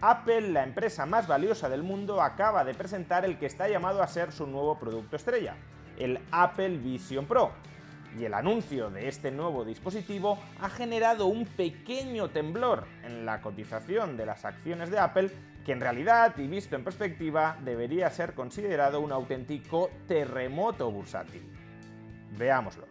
Apple, la empresa más valiosa del mundo, acaba de presentar el que está llamado a ser su nuevo producto estrella el Apple Vision Pro. Y el anuncio de este nuevo dispositivo ha generado un pequeño temblor en la cotización de las acciones de Apple que en realidad, y visto en perspectiva, debería ser considerado un auténtico terremoto bursátil. Veámoslo.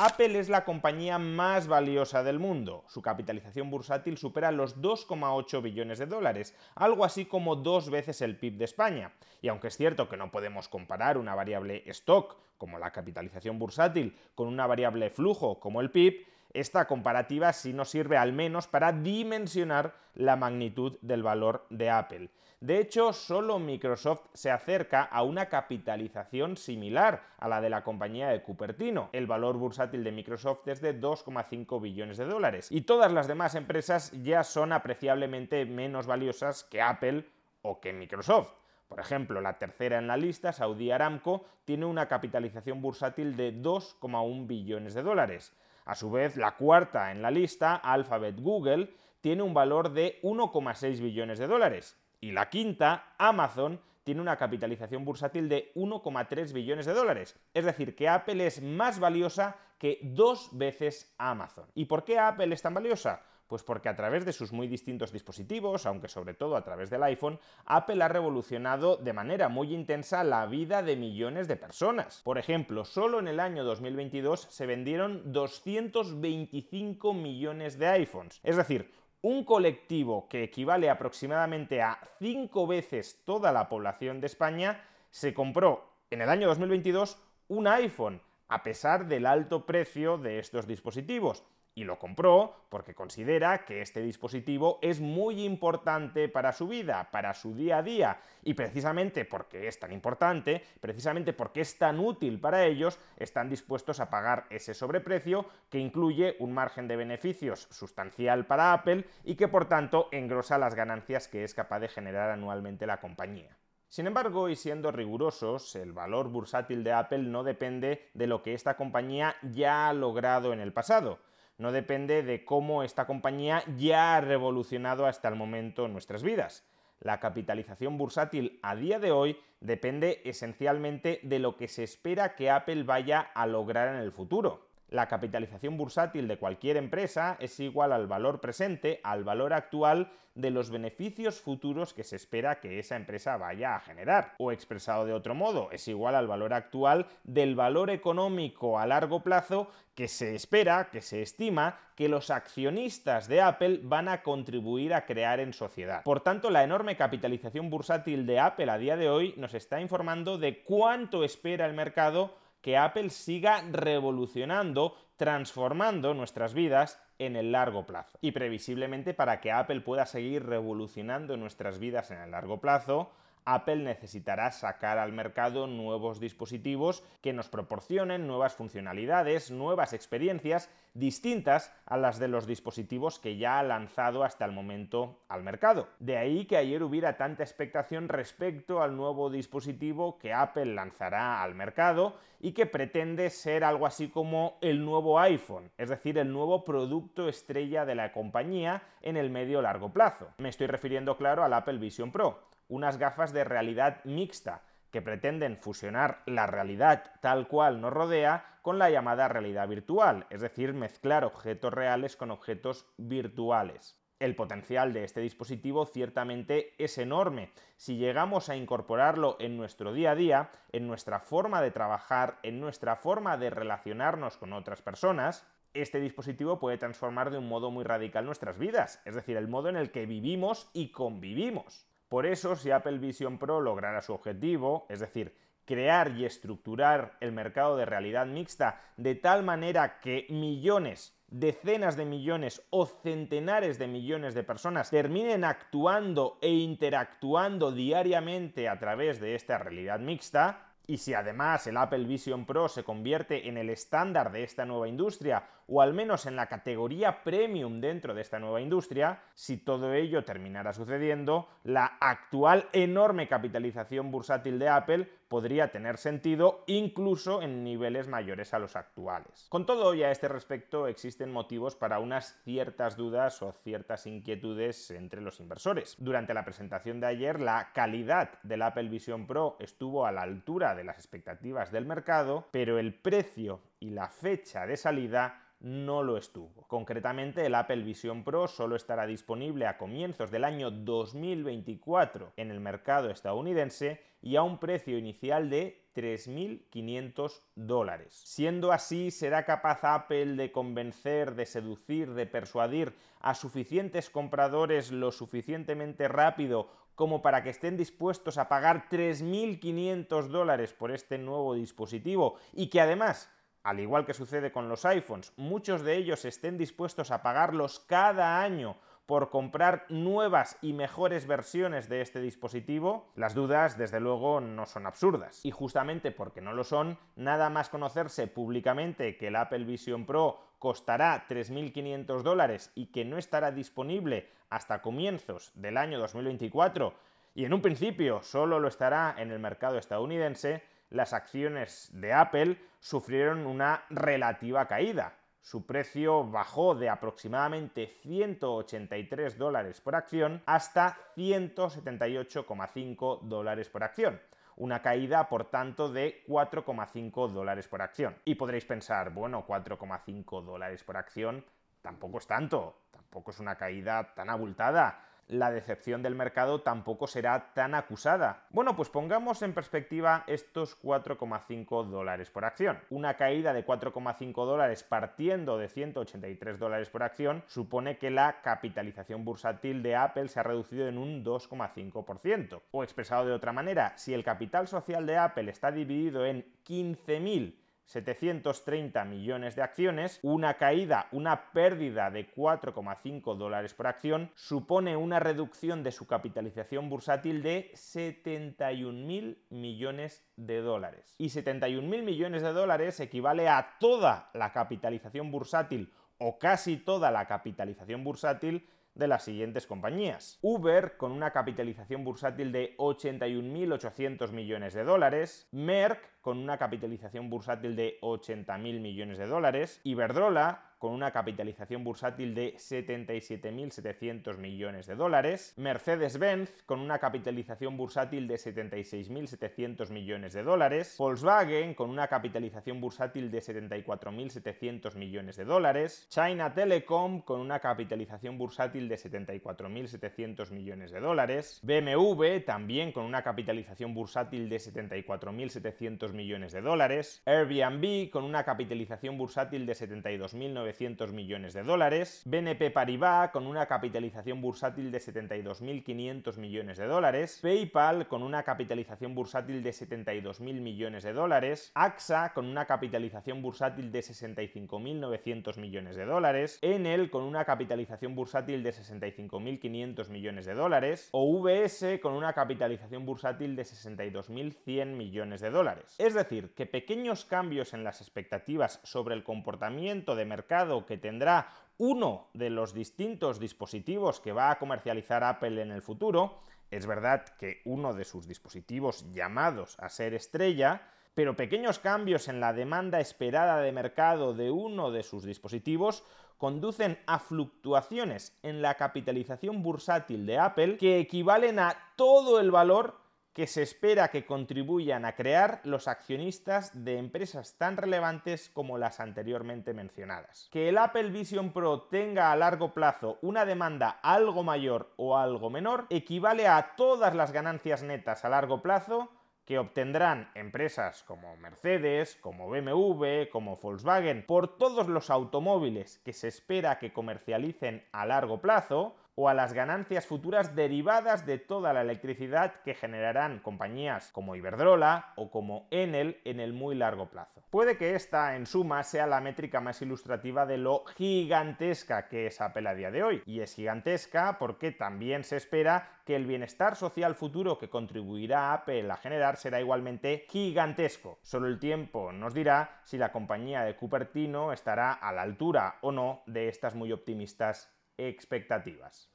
Apple es la compañía más valiosa del mundo. Su capitalización bursátil supera los 2,8 billones de dólares, algo así como dos veces el PIB de España. Y aunque es cierto que no podemos comparar una variable stock, como la capitalización bursátil, con una variable flujo, como el PIB, esta comparativa sí nos sirve al menos para dimensionar la magnitud del valor de Apple. De hecho, solo Microsoft se acerca a una capitalización similar a la de la compañía de Cupertino. El valor bursátil de Microsoft es de 2,5 billones de dólares. Y todas las demás empresas ya son apreciablemente menos valiosas que Apple o que Microsoft. Por ejemplo, la tercera en la lista, Saudi Aramco, tiene una capitalización bursátil de 2,1 billones de dólares. A su vez, la cuarta en la lista, Alphabet Google, tiene un valor de 1,6 billones de dólares. Y la quinta, Amazon, tiene una capitalización bursátil de 1,3 billones de dólares. Es decir, que Apple es más valiosa que dos veces Amazon. ¿Y por qué Apple es tan valiosa? Pues porque a través de sus muy distintos dispositivos, aunque sobre todo a través del iPhone, Apple ha revolucionado de manera muy intensa la vida de millones de personas. Por ejemplo, solo en el año 2022 se vendieron 225 millones de iPhones. Es decir, un colectivo que equivale aproximadamente a cinco veces toda la población de España se compró en el año 2022 un iPhone, a pesar del alto precio de estos dispositivos y lo compró porque considera que este dispositivo es muy importante para su vida, para su día a día, y precisamente porque es tan importante, precisamente porque es tan útil para ellos, están dispuestos a pagar ese sobreprecio que incluye un margen de beneficios sustancial para Apple y que por tanto engrosa las ganancias que es capaz de generar anualmente la compañía. Sin embargo, y siendo rigurosos, el valor bursátil de Apple no depende de lo que esta compañía ya ha logrado en el pasado, no depende de cómo esta compañía ya ha revolucionado hasta el momento nuestras vidas. La capitalización bursátil a día de hoy depende esencialmente de lo que se espera que Apple vaya a lograr en el futuro. La capitalización bursátil de cualquier empresa es igual al valor presente, al valor actual de los beneficios futuros que se espera que esa empresa vaya a generar. O expresado de otro modo, es igual al valor actual del valor económico a largo plazo que se espera, que se estima que los accionistas de Apple van a contribuir a crear en sociedad. Por tanto, la enorme capitalización bursátil de Apple a día de hoy nos está informando de cuánto espera el mercado que Apple siga revolucionando, transformando nuestras vidas en el largo plazo. Y previsiblemente para que Apple pueda seguir revolucionando nuestras vidas en el largo plazo, Apple necesitará sacar al mercado nuevos dispositivos que nos proporcionen nuevas funcionalidades, nuevas experiencias distintas a las de los dispositivos que ya ha lanzado hasta el momento al mercado. De ahí que ayer hubiera tanta expectación respecto al nuevo dispositivo que Apple lanzará al mercado y que pretende ser algo así como el nuevo iPhone, es decir, el nuevo producto estrella de la compañía en el medio largo plazo. Me estoy refiriendo, claro, al Apple Vision Pro unas gafas de realidad mixta que pretenden fusionar la realidad tal cual nos rodea con la llamada realidad virtual, es decir, mezclar objetos reales con objetos virtuales. El potencial de este dispositivo ciertamente es enorme. Si llegamos a incorporarlo en nuestro día a día, en nuestra forma de trabajar, en nuestra forma de relacionarnos con otras personas, este dispositivo puede transformar de un modo muy radical nuestras vidas, es decir, el modo en el que vivimos y convivimos. Por eso, si Apple Vision Pro lograra su objetivo, es decir, crear y estructurar el mercado de realidad mixta de tal manera que millones decenas de millones o centenares de millones de personas terminen actuando e interactuando diariamente a través de esta realidad mixta, y si además el Apple Vision Pro se convierte en el estándar de esta nueva industria, o al menos en la categoría premium dentro de esta nueva industria, si todo ello terminara sucediendo, la actual enorme capitalización bursátil de Apple podría tener sentido incluso en niveles mayores a los actuales. Con todo y a este respecto existen motivos para unas ciertas dudas o ciertas inquietudes entre los inversores. Durante la presentación de ayer la calidad del Apple Vision Pro estuvo a la altura de las expectativas del mercado, pero el precio y la fecha de salida no lo estuvo. Concretamente, el Apple Vision Pro solo estará disponible a comienzos del año 2024 en el mercado estadounidense y a un precio inicial de 3.500 dólares. Siendo así, ¿será capaz Apple de convencer, de seducir, de persuadir a suficientes compradores lo suficientemente rápido como para que estén dispuestos a pagar 3.500 dólares por este nuevo dispositivo y que además al igual que sucede con los iPhones, muchos de ellos estén dispuestos a pagarlos cada año por comprar nuevas y mejores versiones de este dispositivo, las dudas desde luego no son absurdas. Y justamente porque no lo son, nada más conocerse públicamente que el Apple Vision Pro costará 3.500 dólares y que no estará disponible hasta comienzos del año 2024, y en un principio solo lo estará en el mercado estadounidense, las acciones de Apple sufrieron una relativa caída. Su precio bajó de aproximadamente 183 dólares por acción hasta 178,5 dólares por acción. Una caída, por tanto, de 4,5 dólares por acción. Y podréis pensar, bueno, 4,5 dólares por acción tampoco es tanto, tampoco es una caída tan abultada la decepción del mercado tampoco será tan acusada. Bueno, pues pongamos en perspectiva estos 4,5 dólares por acción. Una caída de 4,5 dólares partiendo de 183 dólares por acción supone que la capitalización bursátil de Apple se ha reducido en un 2,5%. O expresado de otra manera, si el capital social de Apple está dividido en 15.000 730 millones de acciones, una caída, una pérdida de 4,5 dólares por acción, supone una reducción de su capitalización bursátil de 71.000 millones de dólares. Y 71.000 millones de dólares equivale a toda la capitalización bursátil o casi toda la capitalización bursátil de las siguientes compañías. Uber con una capitalización bursátil de 81.800 millones de dólares, Merck con una capitalización bursátil de 80.000 millones de dólares, Iberdrola con una capitalización bursátil de 77.700 millones de dólares, Mercedes-Benz con una capitalización bursátil de 76.700 millones de dólares, Volkswagen con una capitalización bursátil de 74.700 millones de dólares, China Telecom con una capitalización bursátil de 74.700 millones de dólares, BMW también con una capitalización bursátil de 74.700 millones de dólares, Airbnb con una capitalización bursátil de 72.900 millones de dólares, BNP Paribas con una capitalización bursátil de 72.500 millones de dólares, PayPal con una capitalización bursátil de 72.000 millones de dólares, AXA con una capitalización bursátil de 65.900 millones de dólares, Enel con una capitalización bursátil de 65.500 millones de dólares o VS con una capitalización bursátil de 62.100 millones de dólares. Es decir, que pequeños cambios en las expectativas sobre el comportamiento de mercado que tendrá uno de los distintos dispositivos que va a comercializar Apple en el futuro, es verdad que uno de sus dispositivos llamados a ser estrella, pero pequeños cambios en la demanda esperada de mercado de uno de sus dispositivos conducen a fluctuaciones en la capitalización bursátil de Apple que equivalen a todo el valor que se espera que contribuyan a crear los accionistas de empresas tan relevantes como las anteriormente mencionadas. Que el Apple Vision Pro tenga a largo plazo una demanda algo mayor o algo menor equivale a todas las ganancias netas a largo plazo que obtendrán empresas como Mercedes, como BMW, como Volkswagen, por todos los automóviles que se espera que comercialicen a largo plazo, o a las ganancias futuras derivadas de toda la electricidad que generarán compañías como Iberdrola o como Enel en el muy largo plazo. Puede que esta, en suma, sea la métrica más ilustrativa de lo gigantesca que es Apple a día de hoy. Y es gigantesca porque también se espera que el bienestar social futuro que contribuirá Apple a generar será igualmente gigantesco. Solo el tiempo nos dirá si la compañía de Cupertino estará a la altura o no de estas muy optimistas expectativas.